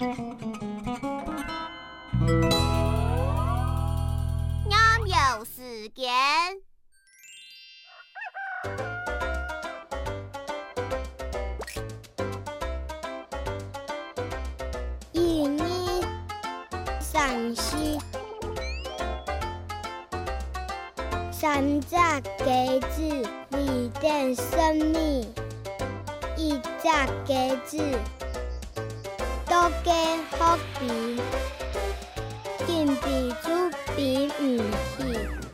奶油事件，願意善施三隻鴨子，你点什麼？一隻鴨子。驚喝比，見別珠比唔甜。